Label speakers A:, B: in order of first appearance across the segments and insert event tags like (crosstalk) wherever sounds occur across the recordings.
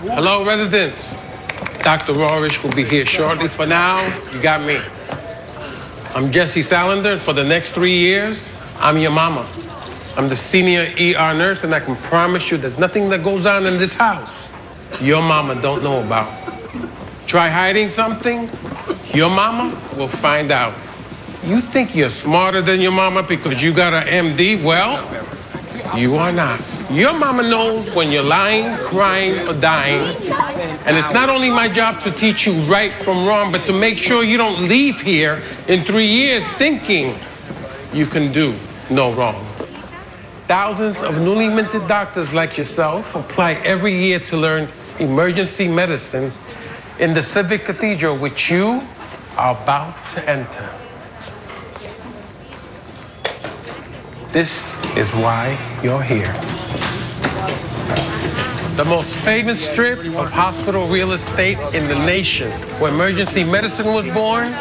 A: Hello, residents. Dr. Rorish will be here shortly. For now, you got me. I'm Jesse Salander. For the next three years, I'm your mama. I'm the senior ER nurse, and I can promise you there's nothing that goes on in this house your mama don't know about. Try hiding something, your mama will find out. You think you're smarter than your mama because you got an MD? Well, you are not. Your mama knows when you're lying, crying, or dying. And it's not only my job to teach you right from wrong, but to make sure you don't leave here in three years thinking you can do no wrong. Thousands of newly minted doctors like yourself apply every year to learn emergency medicine in the civic cathedral which you are about to enter. This is why you're here. The most famous strip of hospital real estate in the nation, where emergency medicine was born,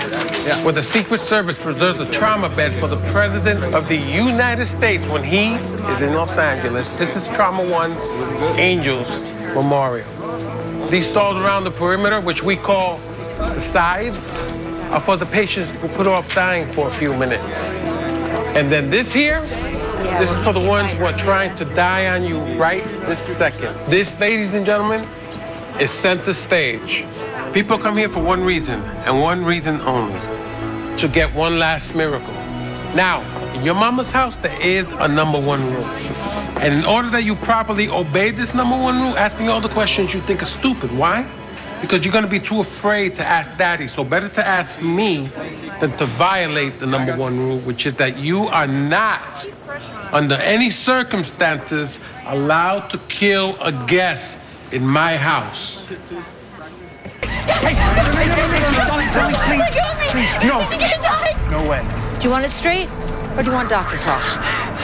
A: where the Secret Service preserves a trauma bed for the President of the United States when he is in Los Angeles. This is Trauma One Angels Memorial. These stalls around the perimeter, which we call the sides, are for the patients who put off dying for a few minutes. And then this here, this is for the ones who are trying to die on you right this second. This, ladies and gentlemen, is center stage. People come here for one reason, and one reason only to get one last miracle. Now, in your mama's house, there is a number one rule. And in order that you properly obey this number one rule, ask me all the questions you think are stupid. Why? Because you're going to be too afraid to ask daddy. So better to ask me than to violate the number one rule, which is that you are not, under any circumstances, allowed to kill a guest in my house.
B: Hey, No.
C: No way.
B: Do you want it straight or do you want doctor talk?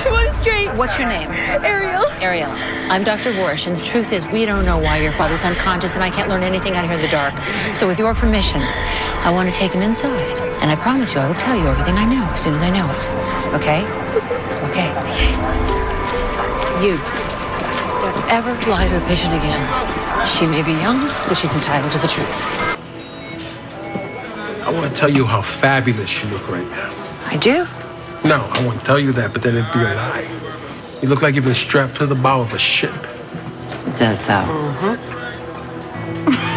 D: I want it straight.
B: What's your name?
D: Ariel.
B: Ariel. I'm Dr. Warish, and the truth is, we don't know why your father's unconscious, and I can't learn anything out here in the dark. So, with your permission, I want to take him inside, and I promise you, I will tell you everything I know as soon as I know it. Okay? Okay. You don't ever lie to a patient again. She may be young, but she's entitled to the truth.
A: I want to tell you how fabulous you look right now.
B: I do.
A: No, I won't tell you that, but then it'd be a lie. You look like you've been strapped to the bow of a ship.
B: Is that so? Mhm. (laughs)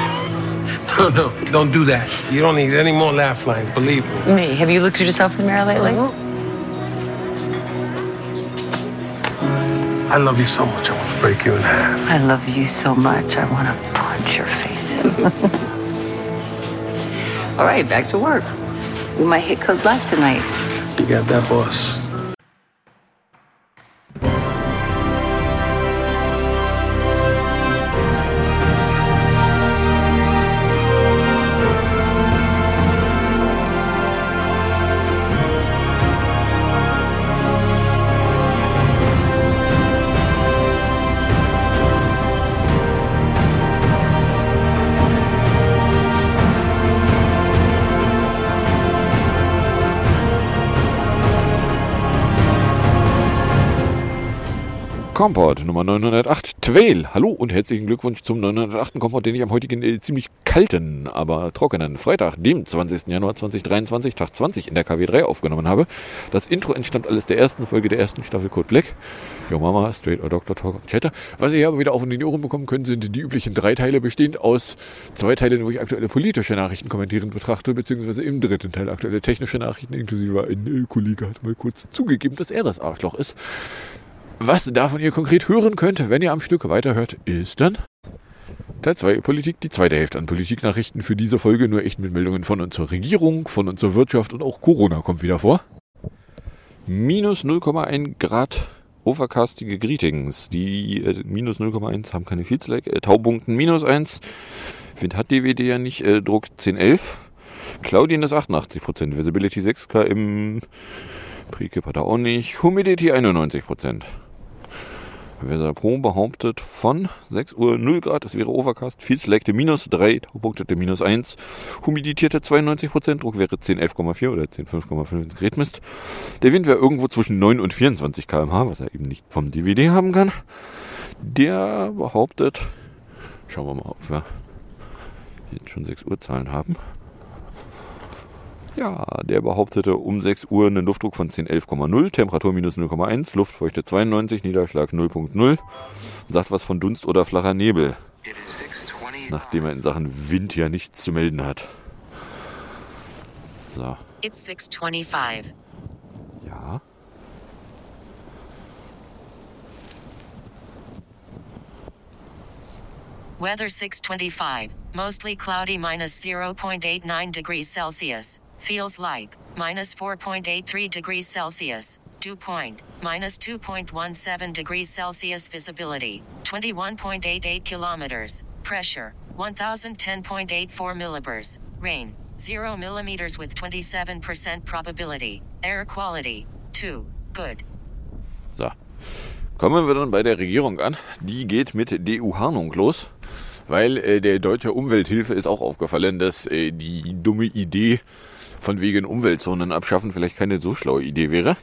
A: No, no, don't do that. You don't need any more laugh lines, believe me.
B: Me. Have you looked at yourself in the mirror lately?
A: I love you so much, I want to break you in half.
B: I love you so much, I want to punch your face in. (laughs) All right, back to work. We might hit Code Black tonight.
A: chega da voz. Boss.
E: Komport Nummer 908 Twale. Hallo und herzlichen Glückwunsch zum 908. Komport, den ich am heutigen äh, ziemlich kalten, aber trockenen Freitag, dem 20. Januar 2023, Tag 20 in der KW3 aufgenommen habe. Das Intro entstammt alles der ersten Folge der ersten Staffel Code Black. Yo Mama, Straight or Doctor Talk Chatter. Was ihr hier aber wieder auf in die Ohren bekommen könnt, sind die üblichen drei Teile, bestehend aus zwei Teilen, wo ich aktuelle politische Nachrichten kommentieren betrachte, beziehungsweise im dritten Teil aktuelle technische Nachrichten, inklusive ein äh, Kollege hat mal kurz zugegeben, dass er das Arschloch ist. Was davon ihr konkret hören könnt, wenn ihr am Stück weiterhört, ist dann Teil 2 Politik, die zweite Hälfte an Politiknachrichten für diese Folge, nur echt mit Meldungen von unserer Regierung, von unserer Wirtschaft und auch Corona kommt wieder vor. Minus 0,1 Grad overcastige Greetings. Die äh, minus 0,1 haben keine Feedslack. Äh, Taupunkten minus 1. Wind hat DWD ja nicht. Äh, Druck 1011. Claudien ist 88%. Visibility 6 km. Prekip hat er auch nicht. Humidity 91%. Weather Pro behauptet von 6 Uhr 0 Grad, es wäre Overcast, viel Selekte minus 3, Taupunktete minus 1, Humiditäte 92%, Druck wäre 10, 11,4 oder 10, 5,5 ins Gerät misst. Der Wind wäre irgendwo zwischen 9 und 24 km/h, was er eben nicht vom DVD haben kann. Der behauptet Schauen wir mal, ob wir jetzt schon 6 Uhr Zahlen haben. Ja, der behauptete um 6 Uhr einen Luftdruck von 1011,0, Temperatur minus 0,1, Luftfeuchte 92, Niederschlag 0,0. Sagt was von Dunst oder flacher Nebel. Nachdem er in Sachen Wind ja nichts zu melden hat. So.
C: It's 625.
E: Ja.
C: Weather 625. Mostly cloudy minus 0.89 degrees Celsius. Feels like minus 4.83 degrees Celsius. Dew point minus 2.17 degrees Celsius. Visibility 21.88 kilometers. Pressure 1010.84 millibars. Rain 0 millimeters with 27% probability. Air quality 2. Good.
E: So. Kommen wir dann bei der Regierung an. Die geht mit DU-Harnung los, weil äh, der deutsche Umwelthilfe ist auch aufgefallen, dass äh, die dumme Idee von wegen Umweltzonen abschaffen vielleicht keine so schlaue Idee wäre.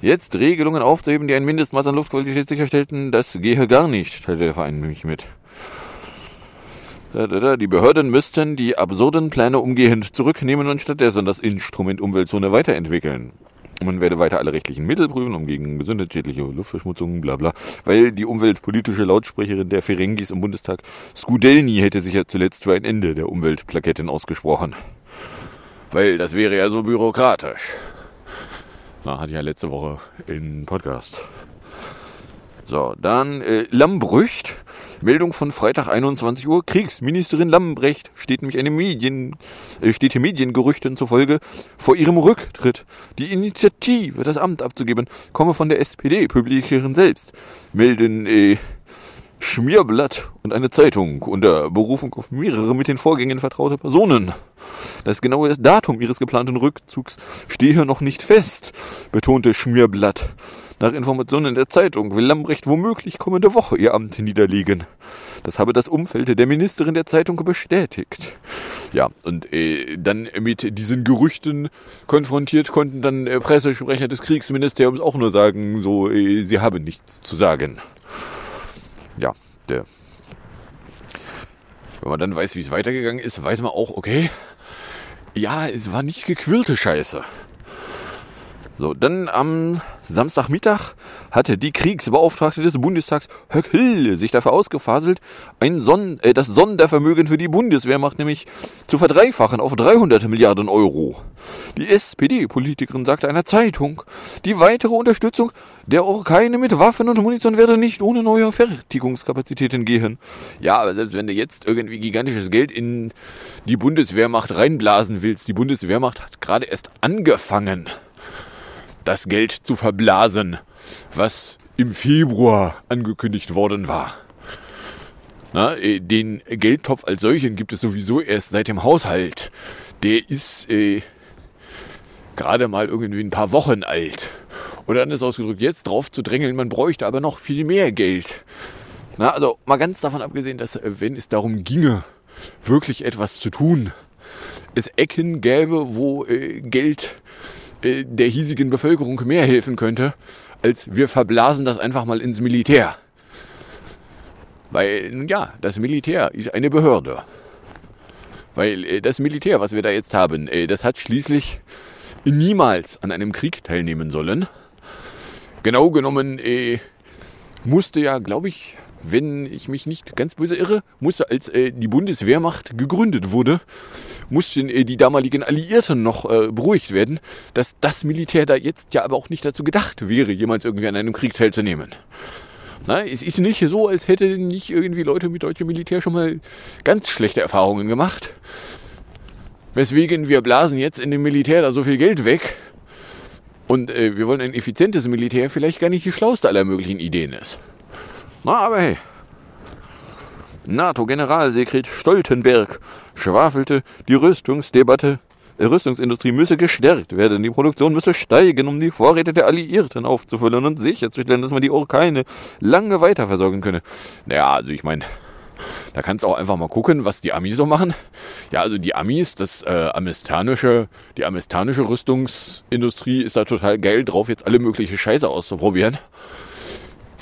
E: Jetzt Regelungen aufzuheben, die ein Mindestmaß an Luftqualität sicherstellten, das gehe gar nicht, teilte der Verein nämlich mit. Die Behörden müssten die absurden Pläne umgehend zurücknehmen und stattdessen das Instrument Umweltzone weiterentwickeln. Man werde weiter alle rechtlichen Mittel prüfen, um gegen gesundheitsschädliche Luftverschmutzung, bla bla. Weil die umweltpolitische Lautsprecherin der Ferengis im Bundestag, Skudelny, hätte sich ja zuletzt für ein Ende der Umweltplaketten ausgesprochen. Weil das wäre ja so bürokratisch. Na, hatte ich ja letzte Woche im Podcast. So, dann äh, Lambrücht. Meldung von Freitag 21 Uhr. Kriegsministerin Lambrecht steht nämlich eine Medien, äh, steht hier Mediengerüchten zufolge vor ihrem Rücktritt. Die Initiative, das Amt abzugeben, komme von der SPD-Publikerin selbst. Melden äh, Schmierblatt und eine Zeitung unter Berufung auf mehrere mit den Vorgängen vertraute Personen. Das genaue Datum ihres geplanten Rückzugs stehe noch nicht fest, betonte Schmierblatt. Nach Informationen der Zeitung will Lambrecht womöglich kommende Woche ihr Amt niederlegen. Das habe das Umfeld der Ministerin der Zeitung bestätigt. Ja, und äh, dann mit diesen Gerüchten konfrontiert konnten dann äh, Pressesprecher des Kriegsministeriums auch nur sagen, so, äh, sie haben nichts zu sagen ja, der. Wenn man dann weiß, wie es weitergegangen ist, weiß man auch, okay, ja, es war nicht gequirlte Scheiße. So, dann am Samstagmittag hatte die Kriegsbeauftragte des Bundestags Höckel sich dafür ausgefaselt, ein Son äh, das Sondervermögen für die Bundeswehrmacht nämlich zu verdreifachen auf 300 Milliarden Euro. Die SPD-Politikerin sagte einer Zeitung, die weitere Unterstützung der Orkane mit Waffen und Munition werde nicht ohne neue Fertigungskapazitäten gehen. Ja, aber selbst wenn du jetzt irgendwie gigantisches Geld in die Bundeswehrmacht reinblasen willst, die Bundeswehrmacht hat gerade erst angefangen das Geld zu verblasen, was im Februar angekündigt worden war. Na, äh, den Geldtopf als solchen gibt es sowieso erst seit dem Haushalt. Der ist äh, gerade mal irgendwie ein paar Wochen alt. Oder anders ausgedrückt, jetzt drauf zu drängeln, man bräuchte aber noch viel mehr Geld. Na, also mal ganz davon abgesehen, dass äh, wenn es darum ginge, wirklich etwas zu tun, es Ecken gäbe, wo äh, Geld der hiesigen Bevölkerung mehr helfen könnte, als wir verblasen das einfach mal ins Militär. Weil, ja, das Militär ist eine Behörde. Weil äh, das Militär, was wir da jetzt haben, äh, das hat schließlich niemals an einem Krieg teilnehmen sollen. Genau genommen äh, musste ja, glaube ich, wenn ich mich nicht ganz böse irre, musste, als äh, die Bundeswehrmacht gegründet wurde, mussten äh, die damaligen Alliierten noch äh, beruhigt werden, dass das Militär da jetzt ja aber auch nicht dazu gedacht wäre, jemals irgendwie an einem Krieg teilzunehmen. Na, es ist nicht so, als hätte nicht irgendwie Leute mit deutschem Militär schon mal ganz schlechte Erfahrungen gemacht. Weswegen wir blasen jetzt in dem Militär da so viel Geld weg. Und äh, wir wollen ein effizientes Militär vielleicht gar nicht die schlauste aller möglichen Ideen ist. Na, aber hey. NATO-Generalsekret Stoltenberg schwafelte, die Rüstungsdebatte, die Rüstungsindustrie müsse gestärkt werden, die Produktion müsse steigen, um die Vorräte der Alliierten aufzufüllen und sicherzustellen, dass man die Orkane lange weiterversorgen könne. Naja, also ich meine, da kannst du auch einfach mal gucken, was die Amis so machen. Ja, also die Amis, das äh, amerikanische, die amerikanische Rüstungsindustrie ist da total geil drauf, jetzt alle mögliche Scheiße auszuprobieren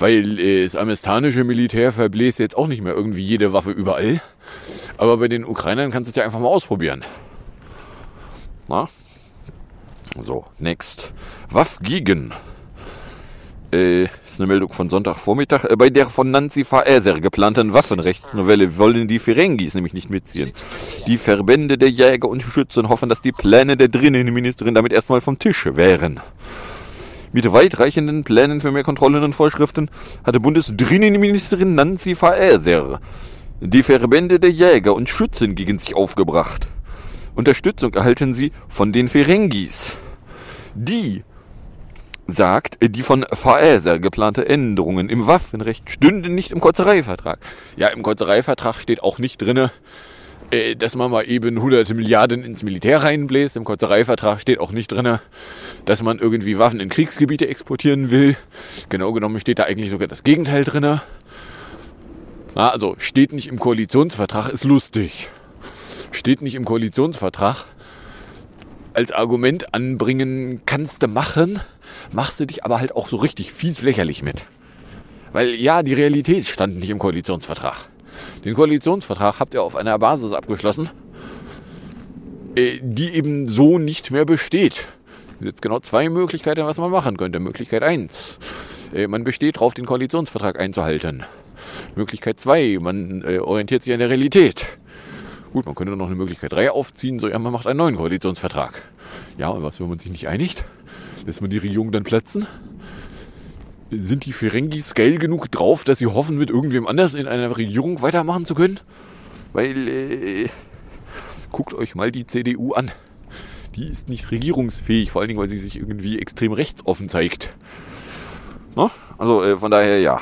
E: Weil äh, das amerikanische Militär verbläst jetzt auch nicht mehr irgendwie jede Waffe überall. Aber bei den Ukrainern kannst du es ja einfach mal ausprobieren. Na? So, next. Waffgigen. Äh, ist eine Meldung von Sonntagvormittag. Äh, bei der von Nancy Faeser geplanten Waffenrechtsnovelle wollen die Ferengis nämlich nicht mitziehen. Die Verbände der Jäger und Schützen hoffen, dass die Pläne der Drinnenministerin damit erstmal vom Tisch wären. Mit weitreichenden Plänen für mehr Kontrollen und Vorschriften hatte Bundesdrinnenministerin Nancy Faeser die Verbände der Jäger und Schützen gegen sich aufgebracht. Unterstützung erhalten sie von den Ferengis. Die sagt, die von Faeser geplante Änderungen im Waffenrecht stünden nicht im Kotzereivertrag. Ja, im Kotzereivertrag steht auch nicht drinne, äh, dass man mal eben hunderte Milliarden ins Militär reinbläst. Im Kotzereivertrag steht auch nicht drinne, dass man irgendwie Waffen in Kriegsgebiete exportieren will. Genau genommen steht da eigentlich sogar das Gegenteil drinne. Na, also steht nicht im Koalitionsvertrag, ist lustig. Steht nicht im Koalitionsvertrag. Als Argument anbringen kannst du machen, machst du dich aber halt auch so richtig fies lächerlich mit. Weil ja, die Realität stand nicht im Koalitionsvertrag. Den Koalitionsvertrag habt ihr auf einer Basis abgeschlossen, äh, die eben so nicht mehr besteht. Es jetzt genau zwei Möglichkeiten, was man machen könnte. Möglichkeit eins: äh, Man besteht darauf, den Koalitionsvertrag einzuhalten. Möglichkeit zwei: Man äh, orientiert sich an der Realität. Gut, man könnte noch eine Möglichkeit drei aufziehen, so ja, man macht einen neuen Koalitionsvertrag. Ja, und was, wenn man sich nicht einigt? Lässt man die Regierung dann platzen? Sind die Ferengis geil genug drauf, dass sie hoffen, mit irgendwem anders in einer Regierung weitermachen zu können? Weil, äh, guckt euch mal die CDU an. Die ist nicht regierungsfähig, vor allen Dingen, weil sie sich irgendwie extrem rechtsoffen zeigt. No? Also äh, von daher ja.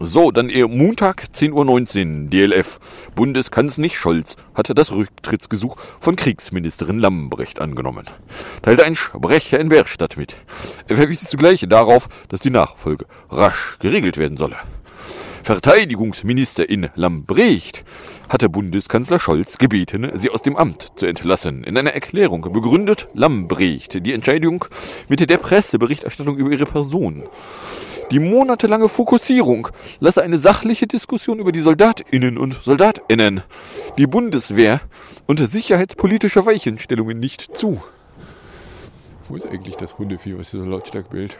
E: So, dann Montag 10.19 Uhr, DLF. Bundeskanzler Scholz hatte das Rücktrittsgesuch von Kriegsministerin Lambrecht angenommen. Teilte ein Sprecher in Bergstadt mit. Er verwies zugleich darauf, dass die Nachfolge rasch geregelt werden solle. Verteidigungsministerin Lambrecht hatte Bundeskanzler Scholz gebeten, sie aus dem Amt zu entlassen. In einer Erklärung begründet Lambrecht die Entscheidung mit der Presseberichterstattung über ihre Person. Die monatelange Fokussierung lasse eine sachliche Diskussion über die Soldatinnen und Soldatinnen, die Bundeswehr und sicherheitspolitische Weichenstellungen nicht zu. Wo ist eigentlich das Hundevieh, was hier so lautstark bellt?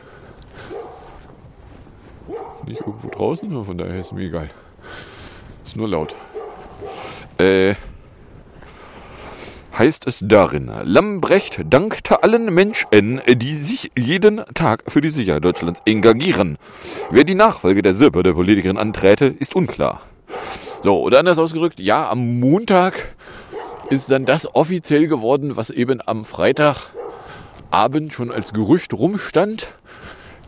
E: Nicht irgendwo draußen, von daher ist mir egal. Ist nur laut. Äh, heißt es darin, Lambrecht dankte allen Menschen, die sich jeden Tag für die Sicherheit Deutschlands engagieren. Wer die Nachfolge der Sippe der Politikerin anträte, ist unklar. So, oder anders ausgedrückt, ja, am Montag ist dann das offiziell geworden, was eben am Freitagabend schon als Gerücht rumstand.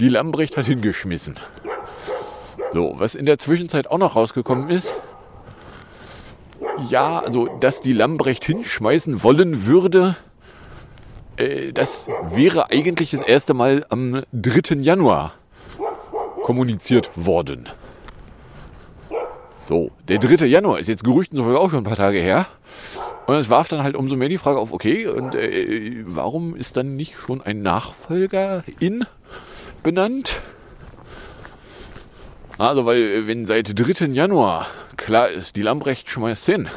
E: Die Lambrecht hat hingeschmissen. So, was in der Zwischenzeit auch noch rausgekommen ist, ja, also, dass die Lambrecht hinschmeißen wollen würde, äh, das wäre eigentlich das erste Mal am 3. Januar kommuniziert worden. So, der 3. Januar ist jetzt Gerüchten sogar auch schon ein paar Tage her. Und es warf dann halt umso mehr die Frage auf, okay, und äh, warum ist dann nicht schon ein Nachfolger in benannt? Also, weil wenn seit 3. Januar klar ist, die Lambrecht schmeißt hin,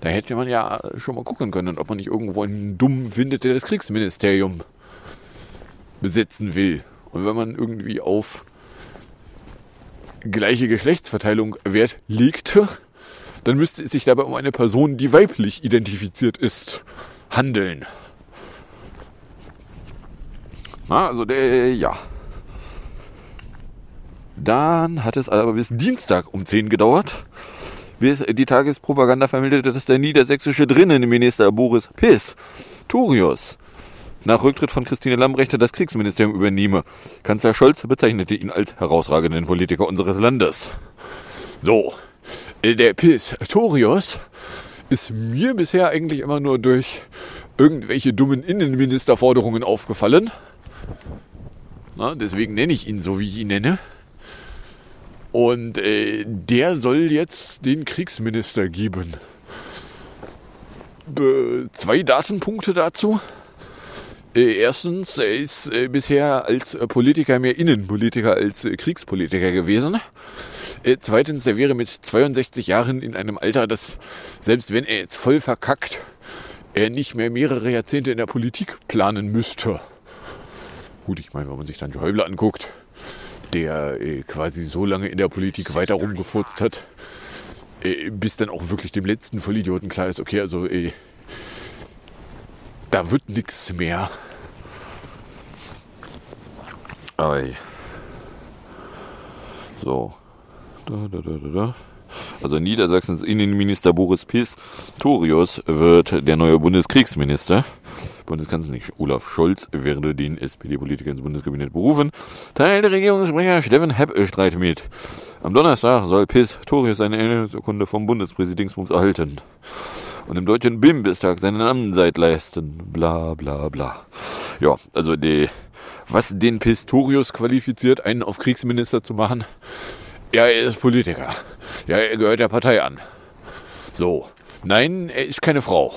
E: da hätte man ja schon mal gucken können, ob man nicht irgendwo einen Dummen findet, der das Kriegsministerium besetzen will. Und wenn man irgendwie auf gleiche Geschlechtsverteilung Wert legte, dann müsste es sich dabei um eine Person, die weiblich identifiziert ist, handeln. Na, also der, ja. Dann hat es aber bis Dienstag um 10 gedauert, bis die Tagespropaganda vermeldete, dass der niedersächsische Drinnenminister Boris Pistorius nach Rücktritt von Christine Lambrecht das Kriegsministerium übernehme. Kanzler Scholz bezeichnete ihn als herausragenden Politiker unseres Landes. So, der Pistorius ist mir bisher eigentlich immer nur durch irgendwelche dummen Innenministerforderungen aufgefallen. Na, deswegen nenne ich ihn so, wie ich ihn nenne. Und äh, der soll jetzt den Kriegsminister geben. Be zwei Datenpunkte dazu. Äh, erstens, er ist äh, bisher als Politiker mehr Innenpolitiker als äh, Kriegspolitiker gewesen. Äh, zweitens, er wäre mit 62 Jahren in einem Alter, das, selbst wenn er jetzt voll verkackt, er nicht mehr mehrere Jahrzehnte in der Politik planen müsste. Gut, ich meine, wenn man sich dann Schäuble anguckt, der äh, quasi so lange in der Politik weiter rumgefurzt hat, äh, bis dann auch wirklich dem letzten Vollidioten klar ist, okay, also äh, da wird nichts mehr. Ei. So. Da, da, da, da, da. Also Niedersachsens Innenminister Boris Pistorius wird der neue Bundeskriegsminister. Bundeskanzler nicht Olaf Scholz werde den SPD-Politiker ins Bundeskabinett berufen. Teil der Regierungssprecher Steffen Hepp streitet mit. Am Donnerstag soll Pistorius eine Erinnerungsurkunde vom Bundespräsidingsbums erhalten und im deutschen Bundestag seinen Amtszeit leisten. Bla bla bla. Ja, also die, was den Pistorius qualifiziert, einen auf Kriegsminister zu machen, ja, er ist Politiker. Ja, er gehört der Partei an. So. Nein, er ist keine Frau.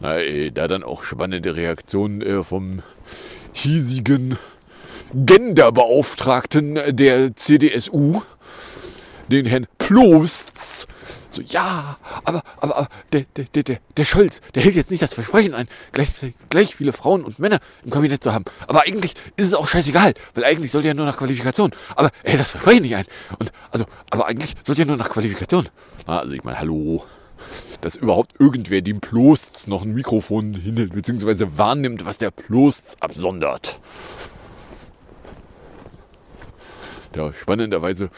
E: Na, äh, da dann auch spannende Reaktionen äh, vom hiesigen Genderbeauftragten der CDSU, den Herrn Plostz. So, ja, aber, aber, aber der, der, der, der Scholz, der hält jetzt nicht das Versprechen ein, gleich, gleich viele Frauen und Männer im Kabinett zu haben. Aber eigentlich ist es auch scheißegal, weil eigentlich sollte ja nur nach Qualifikation. Aber er hält das Versprechen nicht ein. Und, also, aber eigentlich sollte ja nur nach Qualifikation. Also, ich meine, hallo dass überhaupt irgendwer dem Plostz noch ein Mikrofon hinhält, beziehungsweise wahrnimmt, was der Plostz absondert. Der spannenderweise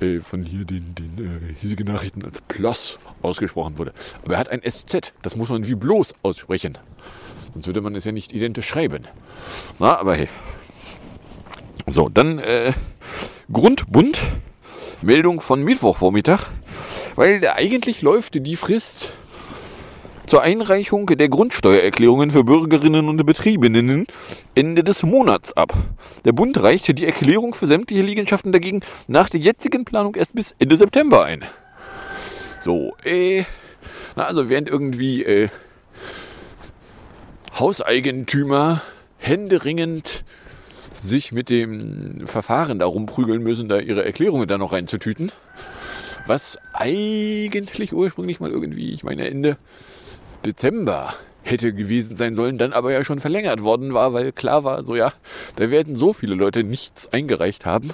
E: äh, von hier den, den äh, hiesigen Nachrichten als Plus ausgesprochen wurde. Aber er hat ein SZ, das muss man wie bloß aussprechen. Sonst würde man es ja nicht identisch schreiben. Na, aber hey. So, dann äh, Grundbund. Meldung von Mittwochvormittag. Weil eigentlich läuft die Frist zur Einreichung der Grundsteuererklärungen für Bürgerinnen und Betriebenen Ende des Monats ab. Der Bund reichte die Erklärung für sämtliche Liegenschaften dagegen nach der jetzigen Planung erst bis Ende September ein. So, äh, na also während irgendwie äh, Hauseigentümer händeringend sich mit dem Verfahren darum prügeln müssen, da ihre Erklärungen da noch reinzutüten, was eigentlich ursprünglich mal irgendwie, ich meine Ende Dezember hätte gewesen sein sollen, dann aber ja schon verlängert worden war, weil klar war, so ja, da werden so viele Leute nichts eingereicht haben,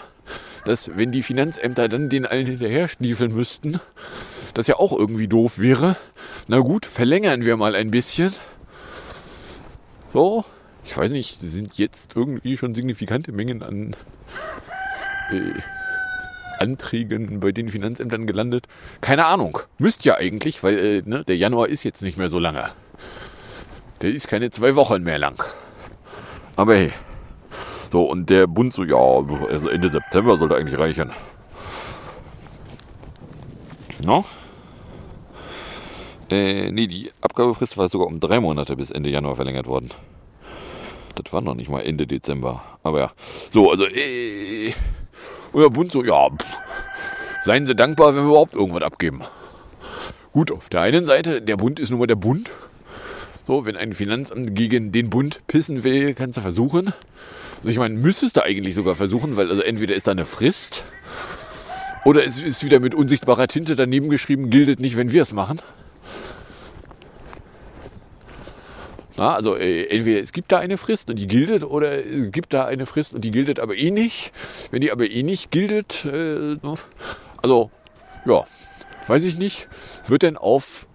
E: dass wenn die Finanzämter dann den allen hinterher stiefeln müssten, das ja auch irgendwie doof wäre. Na gut, verlängern wir mal ein bisschen. So, ich weiß nicht, sind jetzt irgendwie schon signifikante Mengen an äh, Anträgen bei den Finanzämtern gelandet? Keine Ahnung. Müsst ja eigentlich, weil äh, ne, der Januar ist jetzt nicht mehr so lange. Der ist keine zwei Wochen mehr lang. Aber hey. So, und der Bund so, ja, also Ende September sollte eigentlich reichen. No? Äh, nee, die Abgabefrist war sogar um drei Monate bis Ende Januar verlängert worden. Das war noch nicht mal Ende Dezember. Aber ja. So, also, äh, und der Bund so, ja, pff, seien Sie dankbar, wenn wir überhaupt irgendwas abgeben. Gut, auf der einen Seite, der Bund ist nun mal der Bund. So, wenn ein Finanzamt gegen den Bund pissen will, kannst du versuchen. Also ich meine, müsstest du eigentlich sogar versuchen, weil also entweder ist da eine Frist oder es ist wieder mit unsichtbarer Tinte daneben geschrieben, gilt nicht, wenn wir es machen. Na, also äh, entweder es gibt da eine Frist und die giltet oder es gibt da eine Frist und die giltet aber eh nicht. Wenn die aber eh nicht giltet, äh, also ja, weiß ich nicht, wird denn auf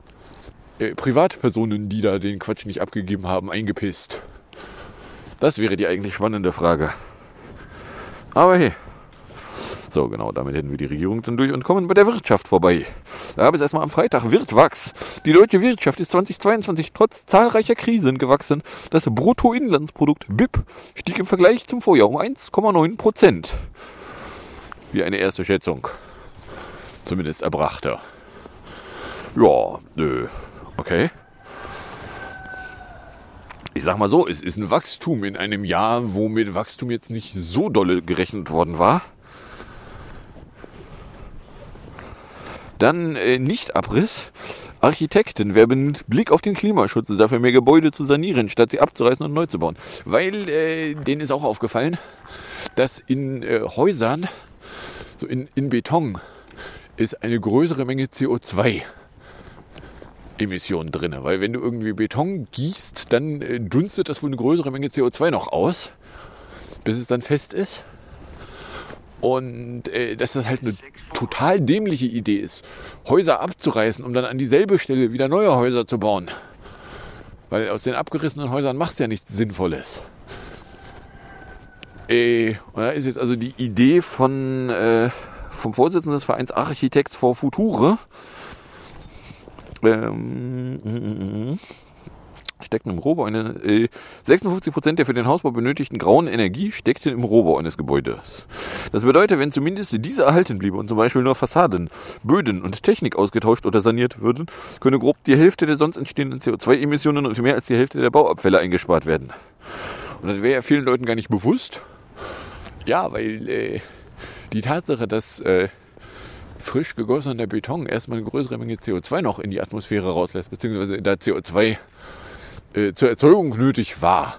E: äh, Privatpersonen, die da den Quatsch nicht abgegeben haben, eingepisst? Das wäre die eigentlich spannende Frage. Aber hey. So, genau, damit hätten wir die Regierung dann durch und kommen bei der Wirtschaft vorbei. Da gab es erstmal am Freitag Wirtwachs. Die deutsche Wirtschaft ist 2022 trotz zahlreicher Krisen gewachsen. Das Bruttoinlandsprodukt BIP stieg im Vergleich zum Vorjahr um 1,9 Prozent. Wie eine erste Schätzung. Zumindest erbrachte. Ja, nö. Okay. Ich sag mal so, es ist ein Wachstum in einem Jahr, wo mit Wachstum jetzt nicht so dolle gerechnet worden war. Dann äh, nicht Abriss. Architekten werben Blick auf den Klimaschutz, dafür mehr Gebäude zu sanieren, statt sie abzureißen und neu zu bauen. Weil äh, denen ist auch aufgefallen, dass in äh, Häusern, so in, in Beton, ist eine größere Menge CO2 Emissionen drin. Weil wenn du irgendwie Beton gießt, dann äh, dunstet das wohl eine größere Menge CO2 noch aus, bis es dann fest ist. Und äh, dass das halt eine total dämliche Idee ist, Häuser abzureißen, um dann an dieselbe Stelle wieder neue Häuser zu bauen. Weil aus den abgerissenen Häusern machst du ja nichts Sinnvolles. Äh, und da ist jetzt also die Idee von, äh, vom Vorsitzenden des Vereins Architects for Future. Ähm, steckten im Rohbau eine, äh, 56 Prozent der für den Hausbau benötigten grauen Energie steckten im Rohbau eines Gebäudes. Das bedeutet, wenn zumindest diese erhalten bliebe und zum Beispiel nur Fassaden, Böden und Technik ausgetauscht oder saniert würden, könne grob die Hälfte der sonst entstehenden CO2-Emissionen und mehr als die Hälfte der Bauabfälle eingespart werden. Und das wäre ja vielen Leuten gar nicht bewusst. Ja, weil äh, die Tatsache, dass äh, frisch gegossener Beton erstmal eine größere Menge CO2 noch in die Atmosphäre rauslässt, beziehungsweise da CO2 äh, zur Erzeugung nötig war.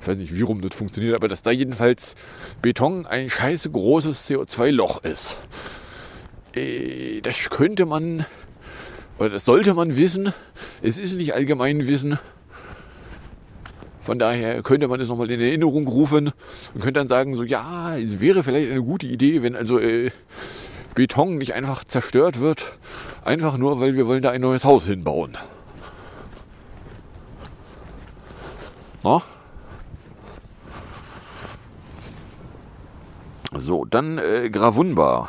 E: Ich weiß nicht, wie rum das funktioniert, aber dass da jedenfalls Beton ein scheiße großes CO2-Loch ist. Äh, das könnte man, oder das sollte man wissen. Es ist nicht allgemein Wissen. Von daher könnte man es nochmal in Erinnerung rufen und könnte dann sagen, so ja, es wäre vielleicht eine gute Idee, wenn also äh, Beton nicht einfach zerstört wird, einfach nur, weil wir wollen da ein neues Haus hinbauen. Na? So, dann äh, Gravunbar.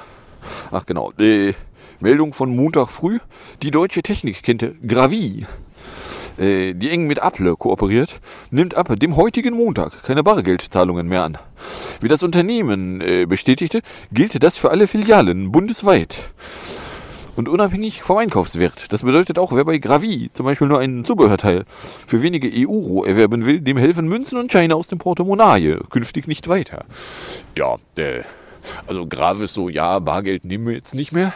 E: Ach genau, äh, Meldung von Montag früh. Die deutsche Technikkette Gravi äh, die eng mit Apple kooperiert, nimmt Apple dem heutigen Montag keine Bargeldzahlungen mehr an. Wie das Unternehmen äh, bestätigte, gilt das für alle Filialen bundesweit. Und unabhängig vom Einkaufswert. Das bedeutet auch, wer bei Gravi zum Beispiel nur einen Zubehörteil für wenige EU erwerben will, dem helfen Münzen und Scheine aus dem Portemonnaie künftig nicht weiter. Ja, äh, also Gravis so, ja, Bargeld nehmen wir jetzt nicht mehr.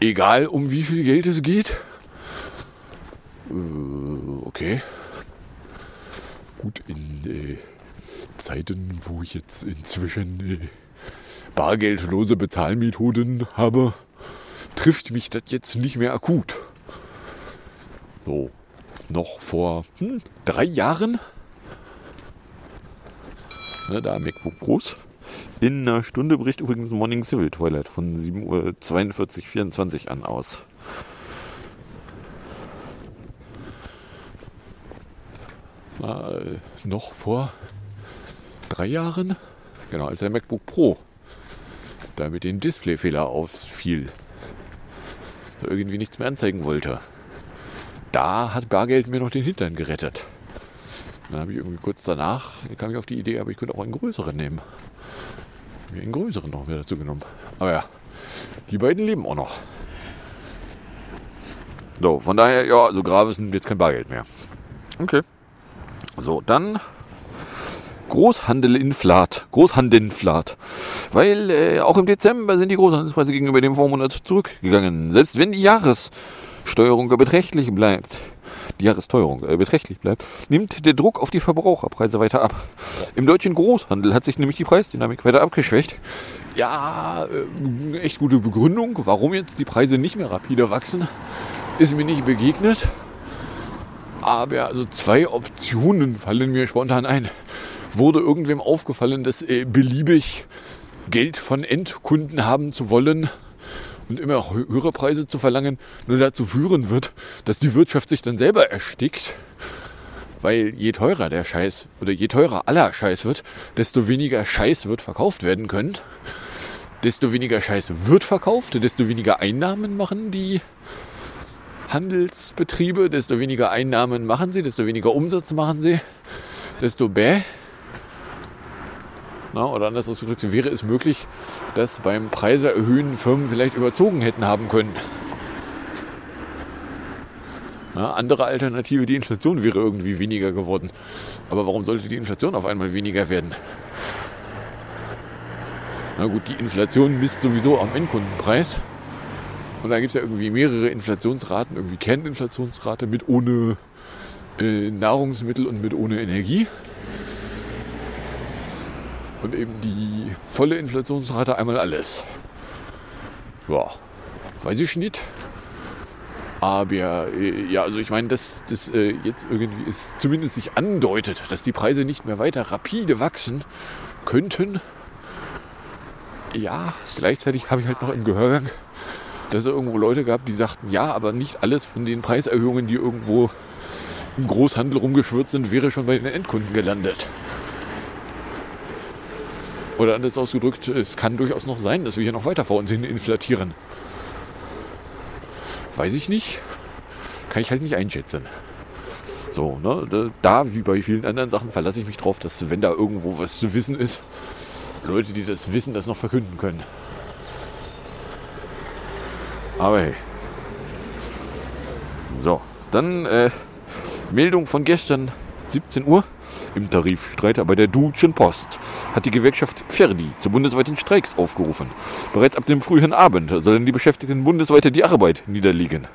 E: Egal um wie viel Geld es geht. Äh, okay. Gut, in äh, Zeiten, wo ich jetzt inzwischen äh, bargeldlose Bezahlmethoden habe, trifft mich das jetzt nicht mehr akut. So, noch vor hm, drei Jahren, ne, da MacBook Pros, in einer Stunde bricht übrigens Morning Civil Toilet von 7.42 Uhr 24 an aus. äh, noch vor drei Jahren, genau, als der MacBook Pro da mit den Displayfehler auffiel, irgendwie nichts mehr anzeigen wollte. Da hat Bargeld mir noch den Hintern gerettet. Dann habe ich irgendwie kurz danach, kam ich auf die Idee, aber ich könnte auch einen größeren nehmen. Mir einen größeren noch wieder dazu genommen. Aber ja, die beiden leben auch noch. So, von daher, ja, also Graves nimmt jetzt kein Bargeld mehr. Okay. So, dann Großhandelinflat. Großhandelinflat. Weil äh, auch im Dezember sind die Großhandelspreise gegenüber dem Vormonat zurückgegangen. Selbst wenn die Jahressteuerung beträchtlich bleibt, die Jahresteuerung äh, beträchtlich bleibt, nimmt der Druck auf die Verbraucherpreise weiter ab. Im deutschen Großhandel hat sich nämlich die Preisdynamik weiter abgeschwächt. Ja, äh, echt gute Begründung, warum jetzt die Preise nicht mehr rapide wachsen, ist mir nicht begegnet. Aber also zwei Optionen fallen mir spontan ein. Wurde irgendwem aufgefallen, dass äh, beliebig Geld von Endkunden haben zu wollen und immer höhere Preise zu verlangen, nur dazu führen wird, dass die Wirtschaft sich dann selber erstickt. Weil je teurer der Scheiß oder je teurer aller Scheiß wird, desto weniger Scheiß wird verkauft werden können. Desto weniger Scheiß wird verkauft, desto weniger Einnahmen machen die Handelsbetriebe, desto weniger Einnahmen machen sie, desto weniger Umsatz machen sie, desto bäh. Na, oder anders ausgedrückt, wäre es möglich, dass beim Preise erhöhen Firmen vielleicht überzogen hätten haben können. Na, andere Alternative, die Inflation wäre irgendwie weniger geworden. Aber warum sollte die Inflation auf einmal weniger werden? Na gut, die Inflation misst sowieso am Endkundenpreis. Und dann gibt es ja irgendwie mehrere Inflationsraten, irgendwie Kerninflationsrate mit ohne äh, Nahrungsmittel und mit ohne Energie. Und eben die volle Inflationsrate einmal alles. Ja, weiß ich nicht. Aber äh, ja, also ich meine, dass das äh, jetzt irgendwie ist, zumindest sich andeutet, dass die Preise nicht mehr weiter rapide wachsen könnten. Ja, gleichzeitig habe ich halt noch im Gehörgang, dass es irgendwo Leute gab, die sagten, ja, aber nicht alles von den Preiserhöhungen, die irgendwo im Großhandel rumgeschwirrt sind, wäre schon bei den Endkunden gelandet. Oder anders ausgedrückt, es kann durchaus noch sein, dass wir hier noch weiter vor uns hin inflatieren. Weiß ich nicht. Kann ich halt nicht einschätzen. So, ne? Da, wie bei vielen anderen Sachen, verlasse ich mich drauf, dass wenn da irgendwo was zu wissen ist, Leute, die das wissen, das noch verkünden können. Aber hey. So, dann äh, Meldung von gestern, 17 Uhr. Im Tarifstreit bei der Deutschen Post hat die Gewerkschaft Verdi zu bundesweiten Streiks aufgerufen. Bereits ab dem frühen Abend sollen die Beschäftigten bundesweit die Arbeit niederlegen.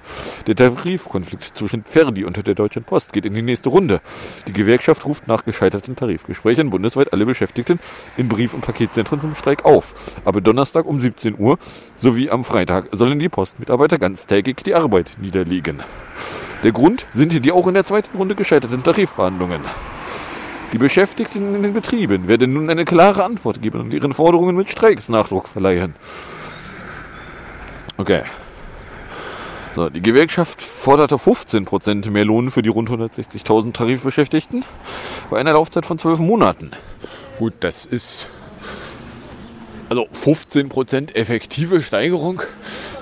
E: Der Tarifkonflikt zwischen Verdi und der Deutschen Post geht in die nächste Runde. Die Gewerkschaft ruft nach gescheiterten Tarifgesprächen bundesweit alle Beschäftigten in Brief- und Paketzentren zum Streik auf. Aber Donnerstag um 17 Uhr sowie am Freitag sollen die Postmitarbeiter ganztägig die Arbeit niederlegen. Der Grund sind die auch in der zweiten Runde gescheiterten Tarifverhandlungen. Die Beschäftigten in den Betrieben werden nun eine klare Antwort geben und ihren Forderungen mit Streiks Nachdruck verleihen. Okay. So, die Gewerkschaft forderte 15% mehr Lohn für die rund 160.000 Tarifbeschäftigten bei einer Laufzeit von 12 Monaten. Gut, das ist also 15% effektive Steigerung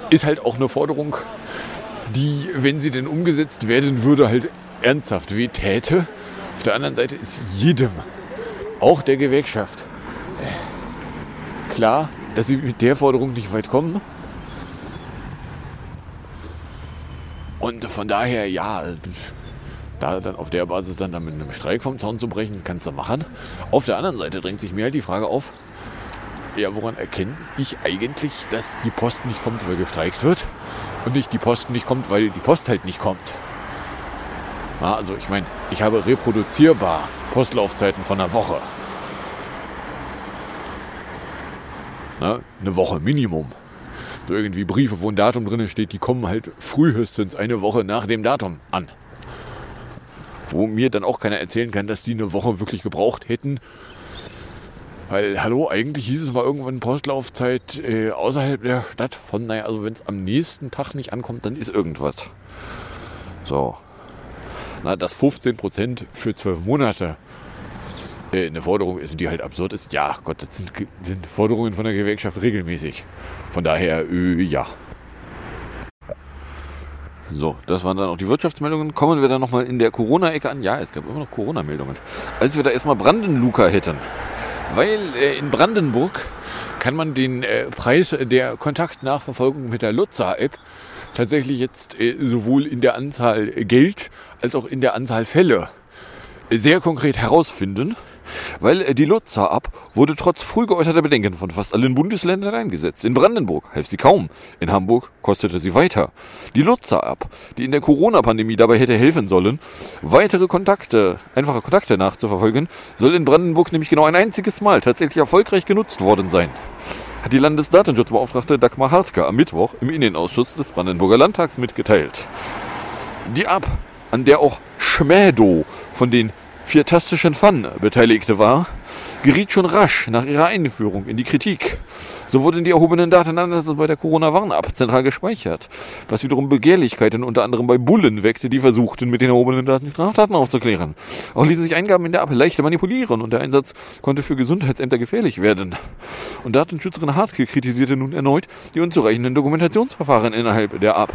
E: ist halt auch eine Forderung, die, wenn sie denn umgesetzt werden würde, halt ernsthaft weh täte. Auf der anderen Seite ist jedem, auch der Gewerkschaft, klar, dass sie mit der Forderung nicht weit kommen. Und von daher, ja, da dann auf der Basis dann, dann mit einem Streik vom Zaun zu brechen, kannst du machen. Auf der anderen Seite drängt sich mir halt die Frage auf, ja, woran erkenne ich eigentlich, dass die Post nicht kommt, weil gestreikt wird und nicht die Post nicht kommt, weil die Post halt nicht kommt. Ja, also ich meine, ich habe reproduzierbar Postlaufzeiten von einer Woche. Na, eine Woche Minimum. So irgendwie Briefe, wo ein Datum drin steht, die kommen halt frühestens eine Woche nach dem Datum an. Wo mir dann auch keiner erzählen kann, dass die eine Woche wirklich gebraucht hätten. Weil, hallo, eigentlich hieß es mal irgendwann Postlaufzeit äh, außerhalb der Stadt von, naja, also wenn es am nächsten Tag nicht ankommt, dann ist irgendwas. So, na, dass 15 Prozent für zwölf Monate äh, eine Forderung ist, die halt absurd ist. Ja, Gott, das sind, sind Forderungen von der Gewerkschaft regelmäßig. Von daher, äh, ja. So, das waren dann auch die Wirtschaftsmeldungen. Kommen wir dann nochmal in der Corona-Ecke an. Ja, es gab immer noch Corona-Meldungen. Als wir da erstmal Brandenluca hätten. Weil äh, in Brandenburg kann man den äh, Preis der Kontaktnachverfolgung mit der Lutza-App tatsächlich jetzt äh, sowohl in der Anzahl Geld als auch in der Anzahl Fälle sehr konkret herausfinden, weil äh, die Lutzer-App wurde trotz früh geäußerter Bedenken von fast allen Bundesländern eingesetzt. In Brandenburg half sie kaum, in Hamburg kostete sie weiter. Die Lutzer-App, die in der Corona-Pandemie dabei hätte helfen sollen, weitere Kontakte, einfache Kontakte nachzuverfolgen, soll in Brandenburg nämlich genau ein einziges Mal tatsächlich erfolgreich genutzt worden sein hat die Landesdatenschutzbeauftragte Dagmar Hartke am Mittwoch im Innenausschuss des Brandenburger Landtags mitgeteilt. Die App, an der auch Schmädo von den Viertastischen Fun beteiligte war, geriet schon rasch nach ihrer Einführung in die Kritik. So wurden die erhobenen Daten anders bei der Corona-Warn-App zentral gespeichert, was wiederum Begehrlichkeiten unter anderem bei Bullen weckte, die versuchten, mit den erhobenen Daten Straftaten aufzuklären. Auch ließen sich Eingaben in der App leicht manipulieren und der Einsatz konnte für Gesundheitsämter gefährlich werden. Und Datenschützerin Hartke kritisierte nun erneut die unzureichenden Dokumentationsverfahren innerhalb der App.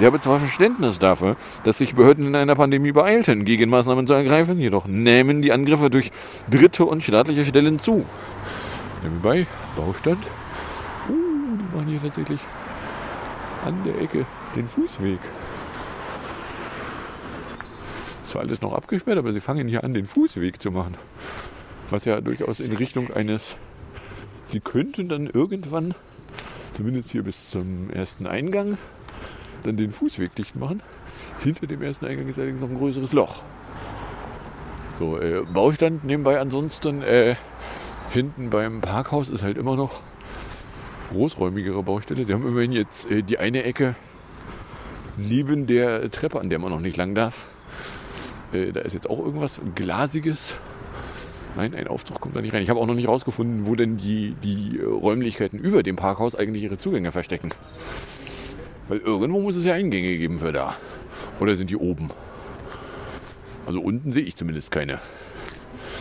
E: Sie habe zwar Verständnis dafür, dass sich Behörden in einer Pandemie beeilten, Gegenmaßnahmen zu ergreifen, jedoch nehmen die Angriffe durch dritte und staatliche Stellen zu. Nebenbei, Baustand. Uh, die machen hier tatsächlich an der Ecke den Fußweg. Es war alles noch abgesperrt, aber sie fangen hier an, den Fußweg zu machen. Was ja durchaus in Richtung eines. Sie könnten dann irgendwann Zumindest hier bis zum ersten Eingang. Dann den Fußweg dicht machen. Hinter dem ersten Eingang ist allerdings noch ein größeres Loch. So, äh, Baustand nebenbei ansonsten. Äh, hinten beim Parkhaus ist halt immer noch großräumigere Baustelle. Sie haben immerhin jetzt äh, die eine Ecke neben der Treppe, an der man noch nicht lang darf. Äh, da ist jetzt auch irgendwas Glasiges. Nein, ein Aufzug kommt da nicht rein. Ich habe auch noch nicht rausgefunden, wo denn die, die Räumlichkeiten über dem Parkhaus eigentlich ihre Zugänge verstecken. Weil irgendwo muss es ja Eingänge geben für da. Oder sind die oben? Also unten sehe ich zumindest keine.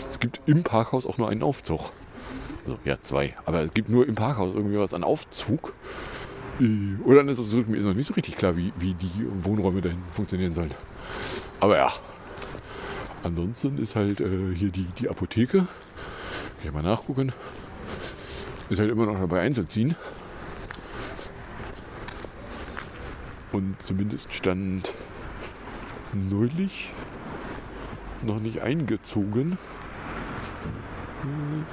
E: Es gibt im Parkhaus auch nur einen Aufzug. Also ja, zwei. Aber es gibt nur im Parkhaus irgendwie was an Aufzug. Äh, oder dann ist es mir ist noch nicht so richtig klar, wie, wie die Wohnräume dahin funktionieren sollen. Aber ja. Ansonsten ist halt äh, hier die, die Apotheke. Kann ich mal nachgucken. Ist halt immer noch dabei einzuziehen. Und zumindest stand neulich noch nicht eingezogen. Hm.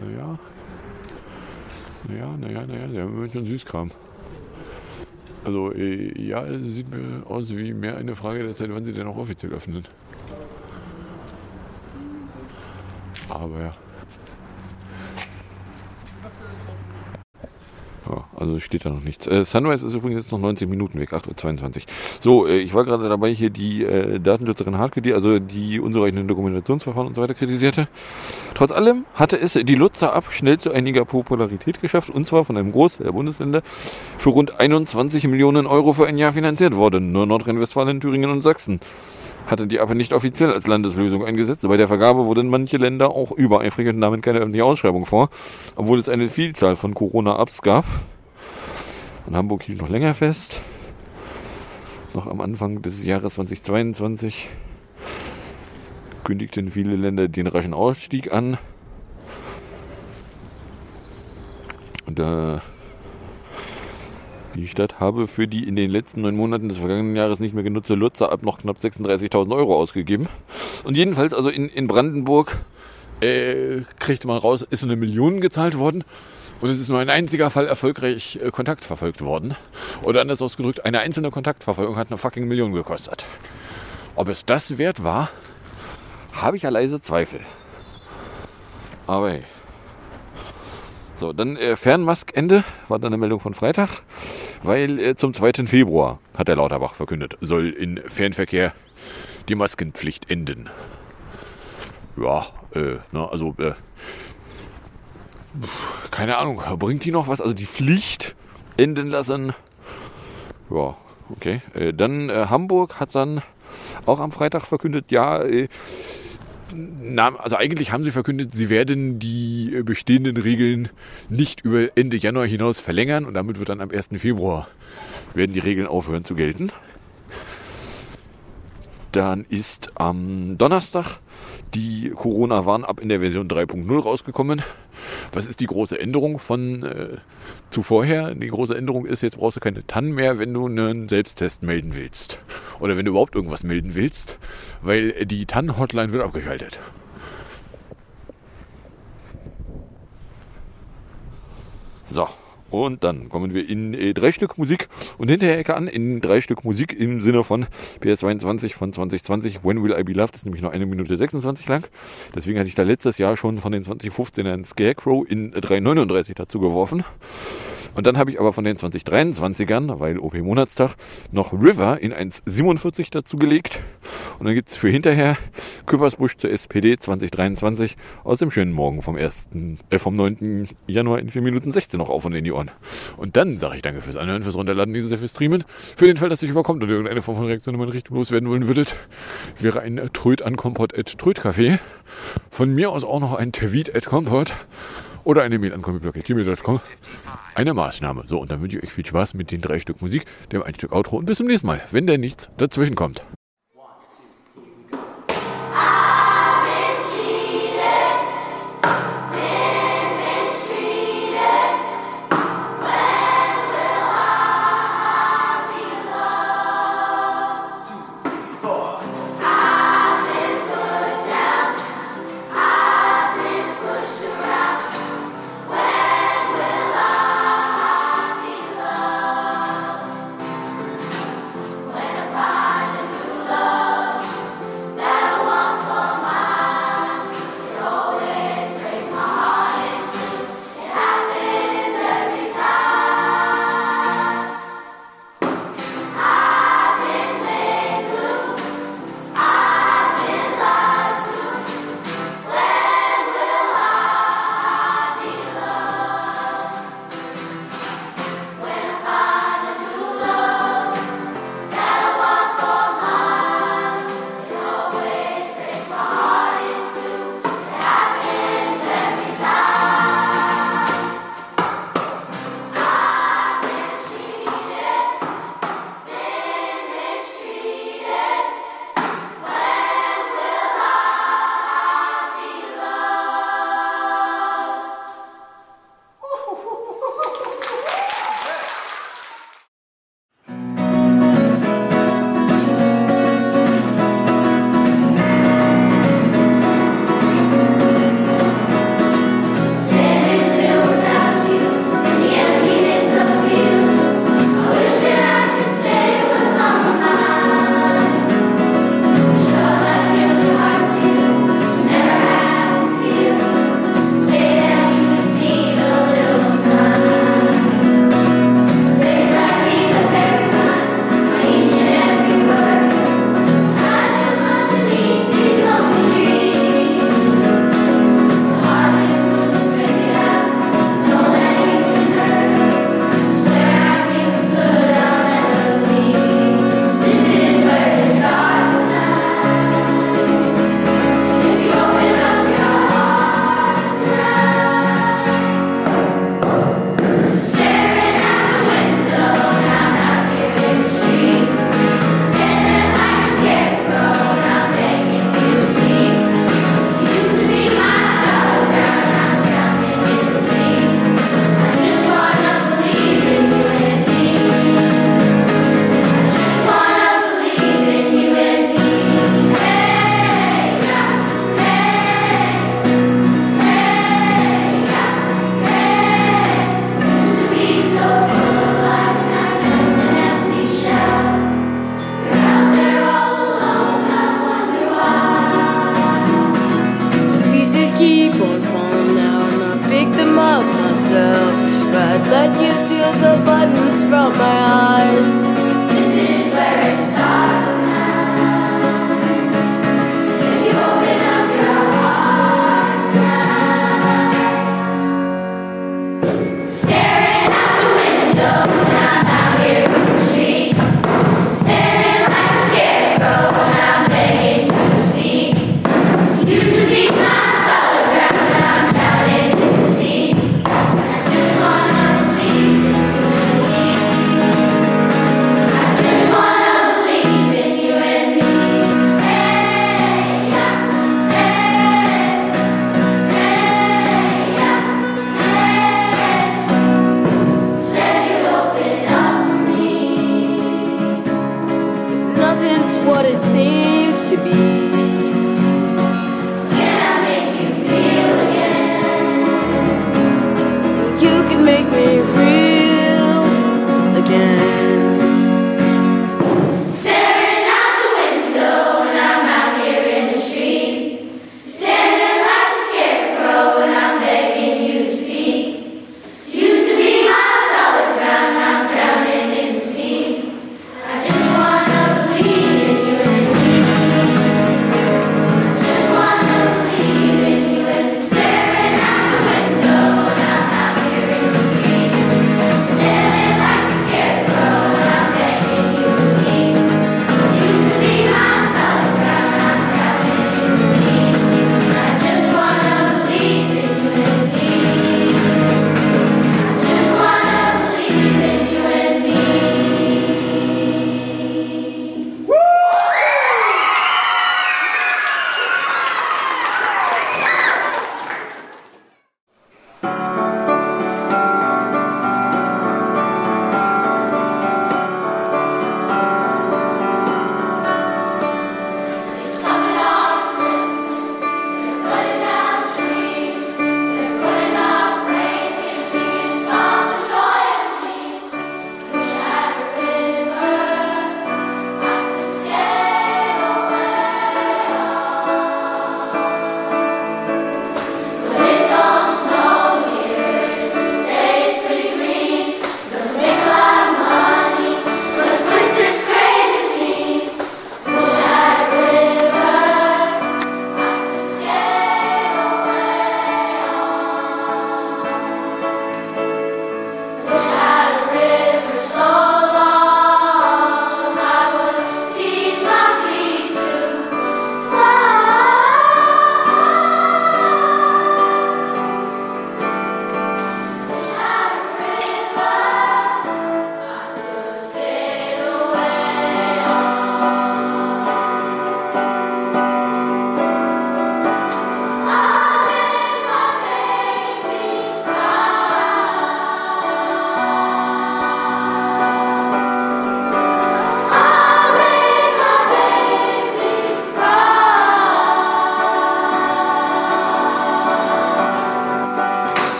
E: Naja. Naja, naja, naja, der haben schon Süßkram. Also, äh, ja, es sieht mir aus wie mehr eine Frage der Zeit, wann sie denn auch offiziell öffnen. Aber ja. Also steht da noch nichts. Äh, Sunrise ist übrigens jetzt noch 19 Minuten weg, 8.22 Uhr. So, äh, ich war gerade dabei, hier die äh, Datenschützerin Hartke, die also die unzureichenden Dokumentationsverfahren und so weiter kritisierte. Trotz allem hatte es die Lutzer ab schnell zu einiger Popularität geschafft, und zwar von einem Großteil der Bundesländer für rund 21 Millionen Euro für ein Jahr finanziert worden. Nur Nordrhein-Westfalen, Thüringen und Sachsen hatte die aber nicht offiziell als Landeslösung eingesetzt. Bei der Vergabe wurden manche Länder auch übereifrig und nahmen keine öffentliche Ausschreibung vor, obwohl es eine Vielzahl von Corona-Apps gab. In Hamburg hielt noch länger fest. Noch am Anfang des Jahres 2022 kündigten viele Länder den raschen Ausstieg an. Und äh, die Stadt habe für die in den letzten neun Monaten des vergangenen Jahres nicht mehr genutzte Lutzer ab noch knapp 36.000 Euro ausgegeben. Und jedenfalls, also in, in Brandenburg äh, kriegte man raus, ist eine Million gezahlt worden. Und es ist nur ein einziger Fall erfolgreich äh, kontaktverfolgt worden. Oder anders ausgedrückt, eine einzelne Kontaktverfolgung hat eine fucking Million gekostet. Ob es das wert war, habe ich ja leise Zweifel. Aber hey. So, dann äh, Fernmaskende war dann eine Meldung von Freitag, weil äh, zum 2. Februar, hat der Lauterbach verkündet, soll in Fernverkehr die Maskenpflicht enden. Ja, äh, na, also äh, keine Ahnung, bringt die noch was? Also die Pflicht enden lassen. Ja, okay. Äh, dann äh, Hamburg hat dann auch am Freitag verkündet, ja, äh, na, also eigentlich haben sie verkündet, sie werden die äh, bestehenden Regeln nicht über Ende Januar hinaus verlängern und damit wird dann am 1. Februar werden die Regeln aufhören zu gelten. Dann ist am Donnerstag die Corona-Warn-App in der Version 3.0 rausgekommen. Was ist die große Änderung von äh, zuvorher? Die große Änderung ist, jetzt brauchst du keine TAN mehr, wenn du einen Selbsttest melden willst. Oder wenn du überhaupt irgendwas melden willst, weil die TAN-Hotline wird abgeschaltet. So, und dann kommen wir in äh, drei Stück Musik und hinterher Ecke an, in drei Stück Musik im Sinne von PS22 von 2020. When Will I Be Loved ist nämlich nur eine Minute 26 lang. Deswegen hatte ich da letztes Jahr schon von den 2015ern Scarecrow in 339 dazu geworfen. Und dann habe ich aber von den 2023ern, weil OP Monatstag, noch River in 1,47 dazu gelegt. Und dann gibt es für hinterher Küppersbusch zur SPD 2023 aus dem schönen Morgen vom 1., äh, vom 9. Januar in 4 Minuten 16 noch auf und in die Ohren. Und dann sage ich danke fürs Anhören, fürs Runterladen dieses fürs Streamen. Für den Fall, dass sich überkommt oder irgendeine Form von Reaktion in meine Richtung loswerden wollen würdet, wäre ein Tröd an Kompott at Trödcafé. Von mir aus auch noch ein Tweet at Kompott oder eine Mail an comicblog.gmail.com. Eine Maßnahme. So, und dann wünsche ich euch viel Spaß mit den drei Stück Musik, dem ein Stück Outro und bis zum nächsten Mal, wenn da nichts dazwischen kommt.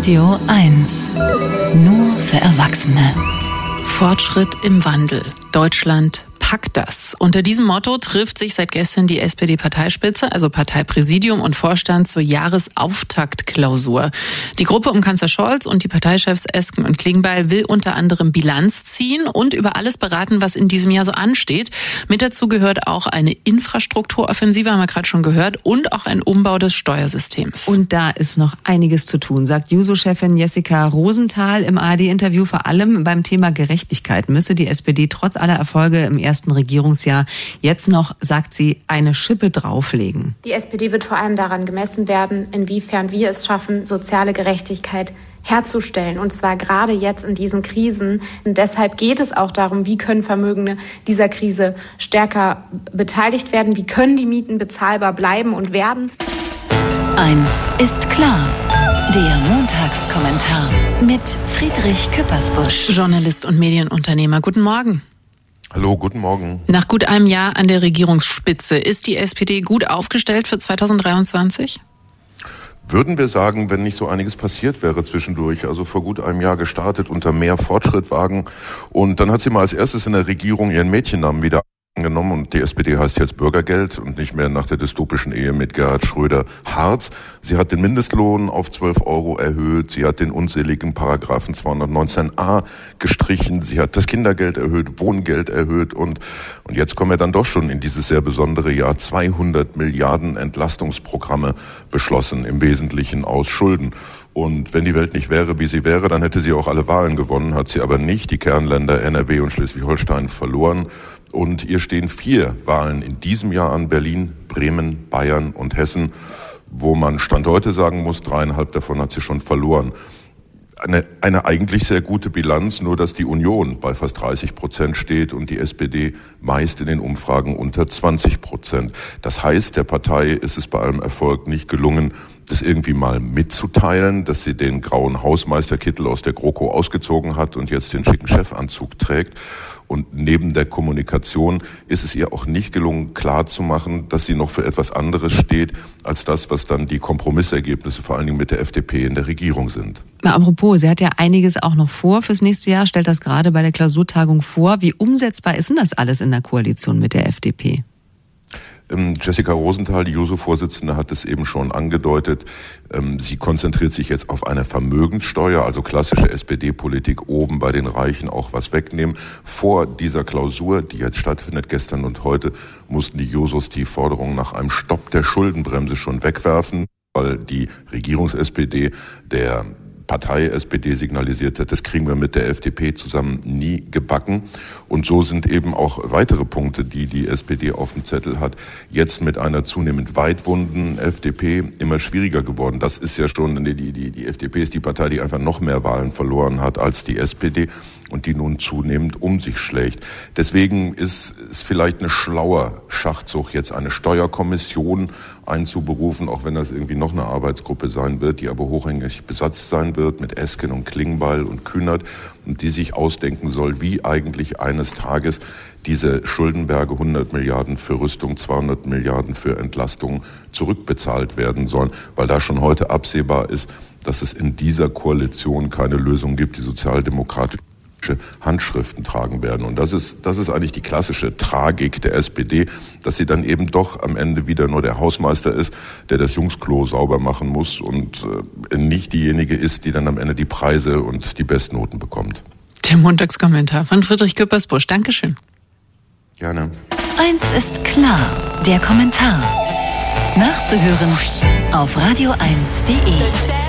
F: Radio 1. Nur für Erwachsene. Fortschritt im Wandel. Deutschland Pack das. Unter diesem Motto trifft sich seit gestern die SPD-Parteispitze, also Parteipräsidium und Vorstand zur Jahresauftaktklausur. Die Gruppe um Kanzler Scholz und die Parteichefs Esken und Klingbeil will unter anderem Bilanz ziehen und über alles beraten, was in diesem Jahr so ansteht. Mit dazu gehört auch eine Infrastrukturoffensive, haben wir gerade schon gehört, und auch ein Umbau des Steuersystems.
G: Und da ist noch einiges zu tun, sagt Juso-Chefin Jessica Rosenthal im ARD-Interview. Vor allem beim Thema Gerechtigkeit müsse die SPD trotz aller Erfolge im ersten ersten Regierungsjahr. Jetzt noch, sagt sie, eine Schippe drauflegen.
H: Die SPD wird vor allem daran gemessen werden, inwiefern wir es schaffen, soziale Gerechtigkeit herzustellen. Und zwar gerade jetzt in diesen Krisen. Und deshalb geht es auch darum, wie können Vermögende dieser Krise stärker beteiligt werden, wie können die Mieten bezahlbar bleiben und werden.
F: Eins ist klar. Der Montagskommentar mit Friedrich Küppersbusch.
G: Journalist und Medienunternehmer. Guten Morgen.
I: Hallo, guten Morgen.
G: Nach gut einem Jahr an der Regierungsspitze ist die SPD gut aufgestellt für 2023?
I: Würden wir sagen, wenn nicht so einiges passiert wäre zwischendurch, also vor gut einem Jahr gestartet, unter mehr Fortschrittwagen. Und dann hat sie mal als erstes in der Regierung ihren Mädchennamen wieder genommen und die SPD heißt jetzt Bürgergeld und nicht mehr nach der dystopischen Ehe mit Gerhard Schröder Harz. Sie hat den Mindestlohn auf 12 Euro erhöht, sie hat den unseligen Paragraphen 219a gestrichen, sie hat das Kindergeld erhöht, Wohngeld erhöht und, und jetzt kommen wir dann doch schon in dieses sehr besondere Jahr 200 Milliarden Entlastungsprogramme beschlossen, im Wesentlichen aus Schulden. Und wenn die Welt nicht wäre, wie sie wäre, dann hätte sie auch alle Wahlen gewonnen, hat sie aber nicht. Die Kernländer NRW und Schleswig-Holstein verloren. Und ihr stehen vier Wahlen in diesem Jahr an Berlin, Bremen, Bayern und Hessen, wo man Stand heute sagen muss, dreieinhalb davon hat sie schon verloren. Eine, eine eigentlich sehr gute Bilanz, nur dass die Union bei fast 30 Prozent steht und die SPD meist in den Umfragen unter 20 Prozent. Das heißt, der Partei ist es bei allem Erfolg nicht gelungen, das irgendwie mal mitzuteilen, dass sie den grauen Hausmeisterkittel aus der GroKo ausgezogen hat und jetzt den schicken Chefanzug trägt. Und neben der Kommunikation ist es ihr auch nicht gelungen, klarzumachen, dass sie noch für etwas anderes steht, als das, was dann die Kompromissergebnisse vor allen Dingen mit der FDP in der Regierung sind.
G: Apropos, sie hat ja einiges auch noch vor fürs nächste Jahr, stellt das gerade bei der Klausurtagung vor. Wie umsetzbar ist denn das alles in der Koalition mit der FDP?
I: Ähm, Jessica Rosenthal, die JUSO-Vorsitzende, hat es eben schon angedeutet. Ähm, sie konzentriert sich jetzt auf eine Vermögenssteuer, also klassische SPD-Politik oben bei den Reichen auch was wegnehmen. Vor dieser Klausur, die jetzt stattfindet, gestern und heute, mussten die Jusos die Forderung nach einem Stopp der Schuldenbremse schon wegwerfen weil die Regierungs-SPD der Partei SPD signalisiert hat, das kriegen wir mit der FDP zusammen nie gebacken. Und so sind eben auch weitere Punkte, die die SPD auf dem Zettel hat, jetzt mit einer zunehmend weitwunden FDP immer schwieriger geworden. Das ist ja schon, die, die, die FDP ist die Partei, die einfach noch mehr Wahlen verloren hat als die SPD und die nun zunehmend um sich schlägt. Deswegen ist es vielleicht eine schlauer Schachzug, jetzt eine Steuerkommission einzuberufen, auch wenn das irgendwie noch eine Arbeitsgruppe sein wird, die aber hochhängig besetzt sein wird mit Esken und Klingbeil und Kühnert und die sich ausdenken soll, wie eigentlich eines Tages diese Schuldenberge 100 Milliarden für Rüstung, 200 Milliarden für Entlastung zurückbezahlt werden sollen, weil da schon heute absehbar ist, dass es in dieser Koalition keine Lösung gibt, die sozialdemokratisch Handschriften tragen werden. Und das ist, das ist eigentlich die klassische Tragik der SPD, dass sie dann eben doch am Ende wieder nur der Hausmeister ist, der das Jungsklo sauber machen muss und äh, nicht diejenige ist, die dann am Ende die Preise und die Bestnoten bekommt.
F: Der Montagskommentar von Friedrich Küppersbusch. Dankeschön.
I: Gerne.
J: Eins ist klar, der Kommentar. Nachzuhören auf radio1.de.